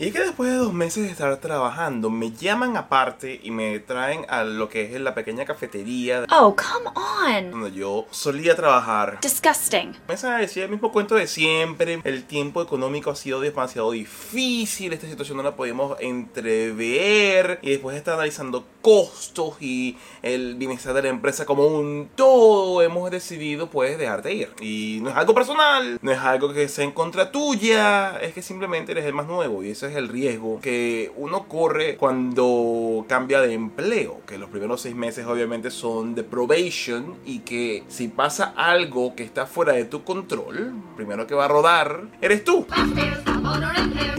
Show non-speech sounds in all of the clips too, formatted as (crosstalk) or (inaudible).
Y es que después de dos meses de estar trabajando, me llaman aparte y me traen a lo que es la pequeña cafetería Oh, come on. donde yo solía trabajar. Disgusting. Comienzan a decir el mismo cuento de siempre. El tiempo económico ha sido demasiado difícil. Esta situación no la podemos entrever. Y después de estar analizando costos y el bienestar de la empresa como un todo, hemos decidido pues dejarte ir. Y no es algo personal, no es algo que sea en contra tuya. Es que simplemente eres el más nuevo. Y es el riesgo que uno corre cuando cambia de empleo. Que los primeros seis meses obviamente son de probation. Y que si pasa algo que está fuera de tu control, primero que va a rodar, eres tú.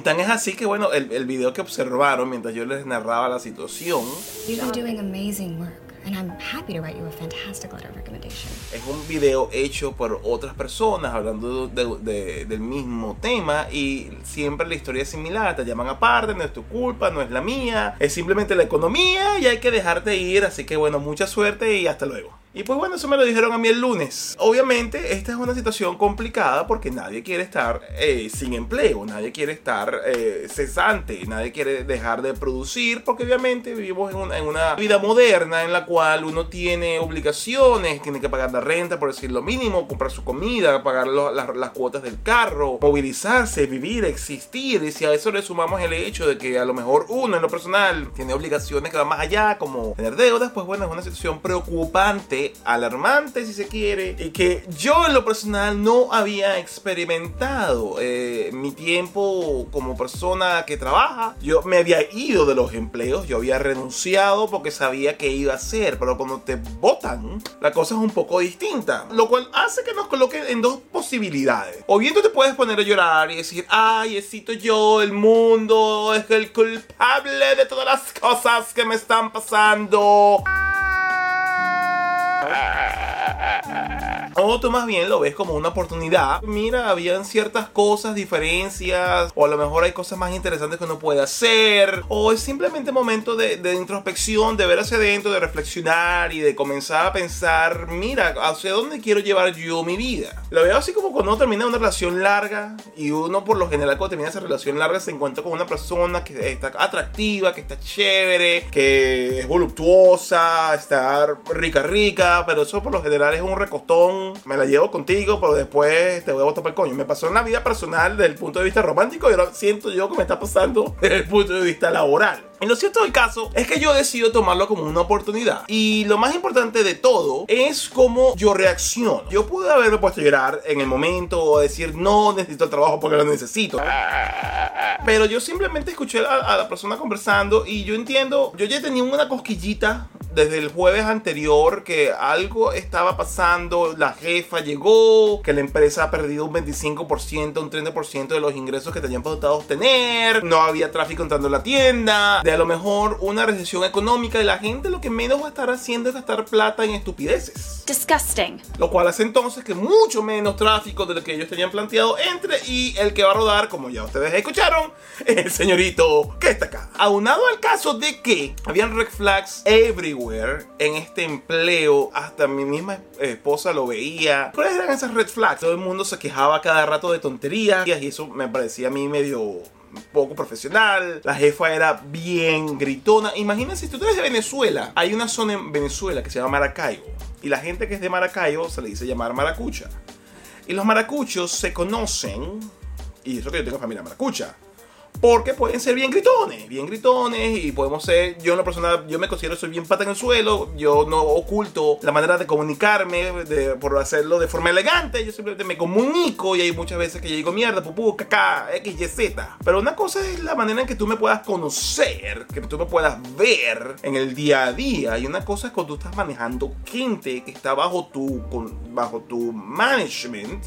Tan es así que bueno, el, el video que observaron mientras yo les narraba la situación and I'm happy to write you a fantastic letter of recommendation. es un video hecho por otras personas hablando de- de- del mismo tema y siempre la historia es similar, te llaman aparte, no es tu culpa, no es la mía, es simplemente la economía y hay que dejarte ir, así que bueno, mucha suerte y hasta luego. Y pues bueno, eso me lo dijeron a mí el lunes. Obviamente esta es una situación complicada porque nadie quiere estar eh, sin empleo, nadie quiere estar eh, cesante, nadie quiere dejar de producir porque obviamente vivimos en una, en una vida moderna en la cual uno tiene obligaciones, tiene que pagar la renta por decir lo mínimo, comprar su comida, pagar las, las cuotas del carro, movilizarse, vivir, existir. Y si a eso le sumamos el hecho de que a lo mejor uno en lo personal tiene obligaciones que van más allá, como tener deudas, pues bueno, es una situación preocupante, alarmante si se quiere, y que yo en lo personal no había experimentado. Eh, mi tiempo como persona que trabaja, yo me había ido de los empleos, yo había renunciado porque sabía que iba a hacer, pero cuando te votan, la cosa es un poco distinta, lo cual hace que nos coloquen en dos posibilidades. O bien tú te puedes poner a llorar y decir, ay, necesito yo, el mundo es el culpable de todas las cosas que me están pasando. Ah. O tú más bien lo ves como una oportunidad. Mira, habían ciertas cosas, diferencias, o a lo mejor hay cosas más interesantes que uno puede hacer, o es simplemente momento de, de introspección, de ver hacia adentro, de reflexionar y de comenzar a pensar, mira, hacia dónde quiero llevar yo mi vida. Lo veo así como cuando uno termina una relación larga y uno por lo general cuando termina esa relación larga se encuentra con una persona que está atractiva, que está chévere, que es voluptuosa, está rica rica, pero eso por lo general es un recostón, me la llevo contigo, pero después te voy a botar para el coño. Me pasó en la vida personal desde el punto de vista romántico y ahora siento yo que me está pasando (laughs) desde el punto de vista laboral. Y lo cierto del caso es que yo decido tomarlo como una oportunidad. Y lo más importante de todo es cómo yo reacciono. Yo pude haberme puesto a llorar en el momento o decir no necesito el trabajo porque lo necesito. (laughs) Pero yo simplemente escuché a, a la persona conversando y yo entiendo, yo ya tenía una cosquillita desde el jueves anterior que algo estaba pasando, la jefa llegó, que la empresa ha perdido un 25%, un 30% de los ingresos que tenían pautados tener, no había tráfico entrando a la tienda, de a lo mejor una recesión económica y la gente lo que menos va a estar haciendo es gastar plata en estupideces. Disgusting. Lo cual hace entonces que mucho menos tráfico de lo que ellos tenían planteado entre y el que va a rodar, como ya ustedes escucharon, es el señorito que está acá. Aunado al caso de que habían red flags everywhere en este empleo, hasta mi misma esposa lo veía. ¿Cuáles eran esas red flags? Todo el mundo se quejaba cada rato de tonterías y eso me parecía a mí medio poco profesional. La jefa era bien gritona. Imagínense, si tú eres de Venezuela, hay una zona en Venezuela que se llama Maracaibo. Y la gente que es de Maracaibo se le dice llamar maracucha. Y los maracuchos se conocen, y eso que yo tengo familia maracucha, porque pueden ser bien gritones, bien gritones y podemos ser, yo en la persona, yo me considero soy bien pata en el suelo, yo no oculto la manera de comunicarme de- por hacerlo de forma elegante, yo simplemente me comunico y hay muchas veces que yo digo mierda, pupú, caca, x, y, z. Pero una cosa es la manera en que tú me puedas conocer, que tú me puedas ver en el día a día y una cosa es cuando tú estás manejando gente que está bajo tu, con- bajo tu management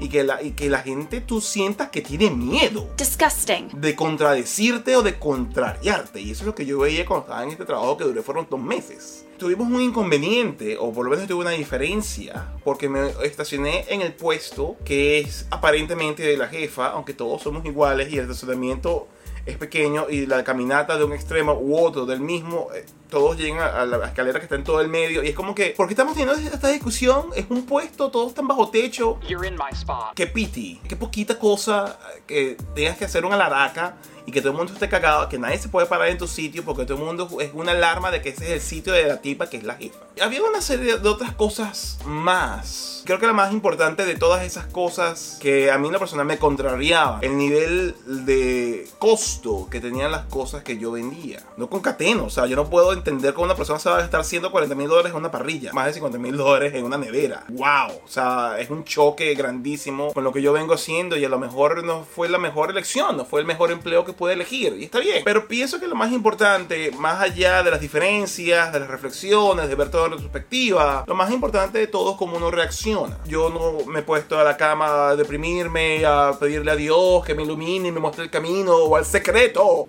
y que, la, y que la gente tú sientas que tiene miedo Disgusting. de contradecirte o de contrariarte. Y eso es lo que yo veía cuando estaba en este trabajo que duré fueron dos meses. Tuvimos un inconveniente, o por lo menos tuve una diferencia, porque me estacioné en el puesto que es aparentemente de la jefa, aunque todos somos iguales y el estacionamiento es pequeño y la caminata de un extremo u otro del mismo, eh, todos llegan a, a la escalera que está en todo el medio y es como que, ¿por qué estamos teniendo esta discusión? Es un puesto, todos están bajo techo. You're in my spot. Qué piti, qué poquita cosa que tengas que hacer una laraca y que todo el mundo esté cagado, que nadie se puede parar en tu sitio porque todo el mundo es una alarma de que ese es el sitio de la tipa que es la jefa. Había una serie de otras cosas más. Creo que la más importante de todas esas cosas que a mí en la persona me contrariaba, el nivel de costo que tenían las cosas que yo vendía. No concateno, o sea, yo no puedo entender cómo una persona se va a gastar 140 mil dólares en una parrilla, más de 50 mil dólares en una nevera. ¡Wow! O sea, es un choque grandísimo con lo que yo vengo haciendo y a lo mejor no fue la mejor elección, no fue el mejor empleo que pude elegir y está bien. Pero pienso que lo más importante, más allá de las diferencias, de las reflexiones, de ver todo en retrospectiva, lo más importante de todo es cómo uno reacciona. Yo no me he puesto a la cama a deprimirme, a pedirle a Dios que me ilumine y me muestre el camino o al secreto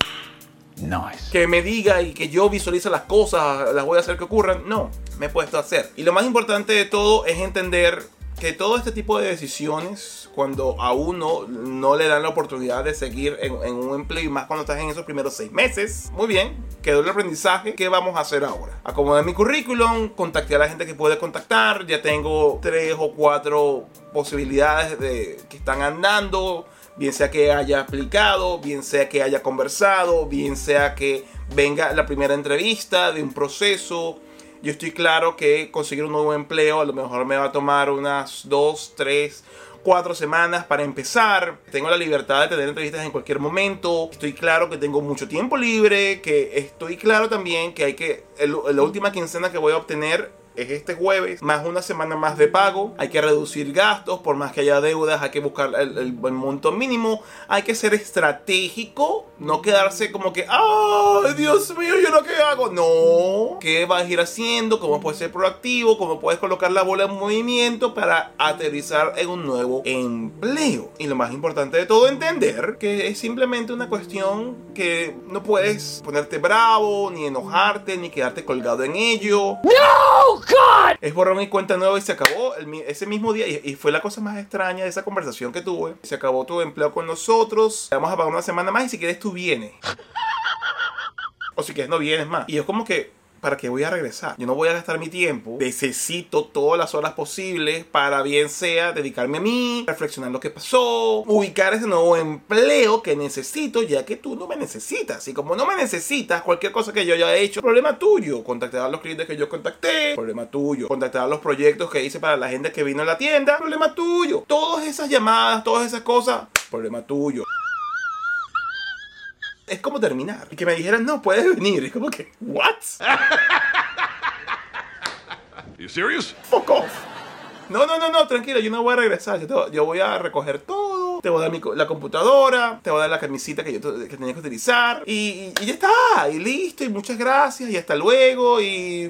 Nice. que me diga y que yo visualice las cosas, las voy a hacer que ocurran. No, me he puesto a hacer. Y lo más importante de todo es entender que todo este tipo de decisiones, cuando a uno no le dan la oportunidad de seguir en, un empleo y más cuando estás en esos primeros seis meses, muy bien, quedó el aprendizaje. ¿Qué vamos a hacer ahora? Acomodé mi currículum, contacté a la gente que puede contactar, ya tengo tres o cuatro posibilidades de que están andando bien sea que haya aplicado, bien sea que haya conversado, bien sea que venga la primera entrevista de un proceso. Yo estoy claro que conseguir un nuevo empleo a lo mejor me va a tomar unas dos, tres, cuatro semanas para empezar. Tengo la libertad de tener entrevistas en cualquier momento. Estoy claro que tengo mucho tiempo libre, que estoy claro también que hay que la última quincena que voy a obtener es este jueves, más una semana más de pago. Hay que reducir gastos, por más que haya deudas, hay que buscar el, el buen monto mínimo. Hay que ser estratégico, no quedarse como que, ¡ay, Dios mío, yo lo que hago! No. ¿Qué vas a ir haciendo? ¿Cómo puedes ser proactivo? ¿Cómo puedes colocar la bola en movimiento para aterrizar en un nuevo empleo? Y lo más importante de todo, entender que es simplemente una cuestión que no puedes ponerte bravo, ni enojarte, ni quedarte colgado en ello. Es borrón y cuenta nueva y se acabó ese mismo día. Y, y fue la cosa más extraña de esa conversación que tuve. Se acabó tu empleo con nosotros. Te vamos a pagar una semana más y si quieres tú vienes. O si quieres no vienes más. Y es como que, ¿para qué voy a regresar? Yo no voy a gastar mi tiempo. Necesito todas las horas posibles para bien sea dedicarme a mí, reflexionar lo que pasó, ubicar ese nuevo empleo que necesito ya que tú no me necesitas. Y como no me necesitas, cualquier cosa que yo haya hecho, problema tuyo. Contactar a los clientes que yo contacté, problema tuyo. Contactar a los proyectos que hice para la gente que vino a la tienda, problema tuyo. Todas esas llamadas, todas esas cosas, problema tuyo es como terminar. Y que me dijeran, no, puedes venir. Es como que, ¿what? You serious? Fuck off. No, no, no, no, tranquilo, yo no voy a regresar. Yo, te- yo voy a recoger todo. Te voy a dar mi la computadora. Te voy a dar la camisita que yo que tenía que utilizar. Y, y- ya está. Y listo. Y muchas gracias. Y hasta luego. Y,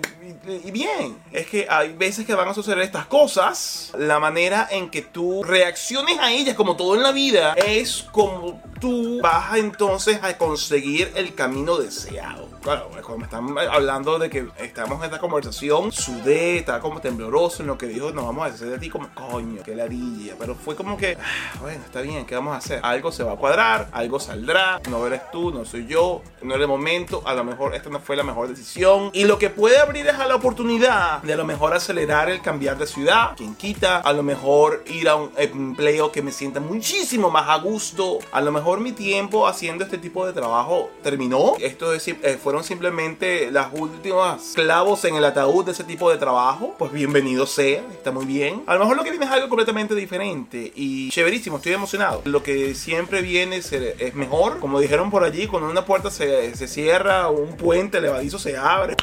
y- bien. Es que hay veces que van a suceder estas cosas. La manera en que tú reacciones a ellas, como todo en la vida, es como tú vas entonces a conseguir el camino deseado. Claro, cuando me están hablando de que estamos en esta conversación, sudé, estaba como tembloroso en lo que dijo, nos vamos a hacer de ti como coño, qué ladilla. Pero fue como que, ah, bueno, está bien, ¿qué vamos a hacer? Algo se va a cuadrar, algo saldrá, no eres tú, no soy yo, no era el momento, a lo mejor esta no fue la mejor decisión. Y lo que puede abrir es a la oportunidad de a lo mejor acelerar el cambiar de ciudad, quien quita, a lo mejor ir a un empleo que me sienta muchísimo más a gusto, a lo mejor mi tiempo haciendo este tipo de trabajo terminó. Esto es, eh, fueron simplemente las últimas clavos en el ataúd de ese tipo de trabajo. Pues bienvenido sea, está muy bien. A lo mejor lo que viene es algo completamente diferente y chéverísimo, estoy emocionado. Lo que siempre viene se- es mejor. Como dijeron por allí, cuando una puerta se, se cierra, un puente levadizo se abre.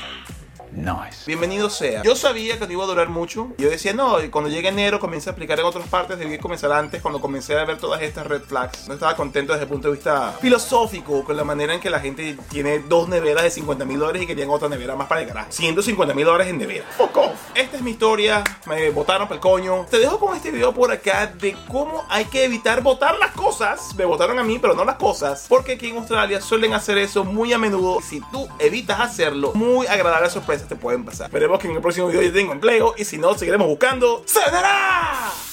Nice. Bienvenido sea. Yo sabía que no iba a durar mucho. Yo decía, no, y cuando llegue enero comience a aplicar en otras partes. Debí comenzar antes, cuando comencé a ver todas estas red flags. No estaba contento desde el punto de vista filosófico con la manera en que la gente tiene dos neveras de 50 mil dólares y querían otra nevera más para el garaje. 150 mil dólares en nevera. Off. Esta es mi historia. Me botaron para el coño. Te dejo con este video por acá de cómo hay que evitar botar las cosas. Me botaron a mí, pero no las cosas. Porque aquí en Australia suelen hacer eso muy a menudo. Si tú evitas hacerlo, muy agradables sorpresas te pueden pasar. Esperemos que en el próximo video ya tenga empleo. Y si no, seguiremos buscando. ¡Sayonara!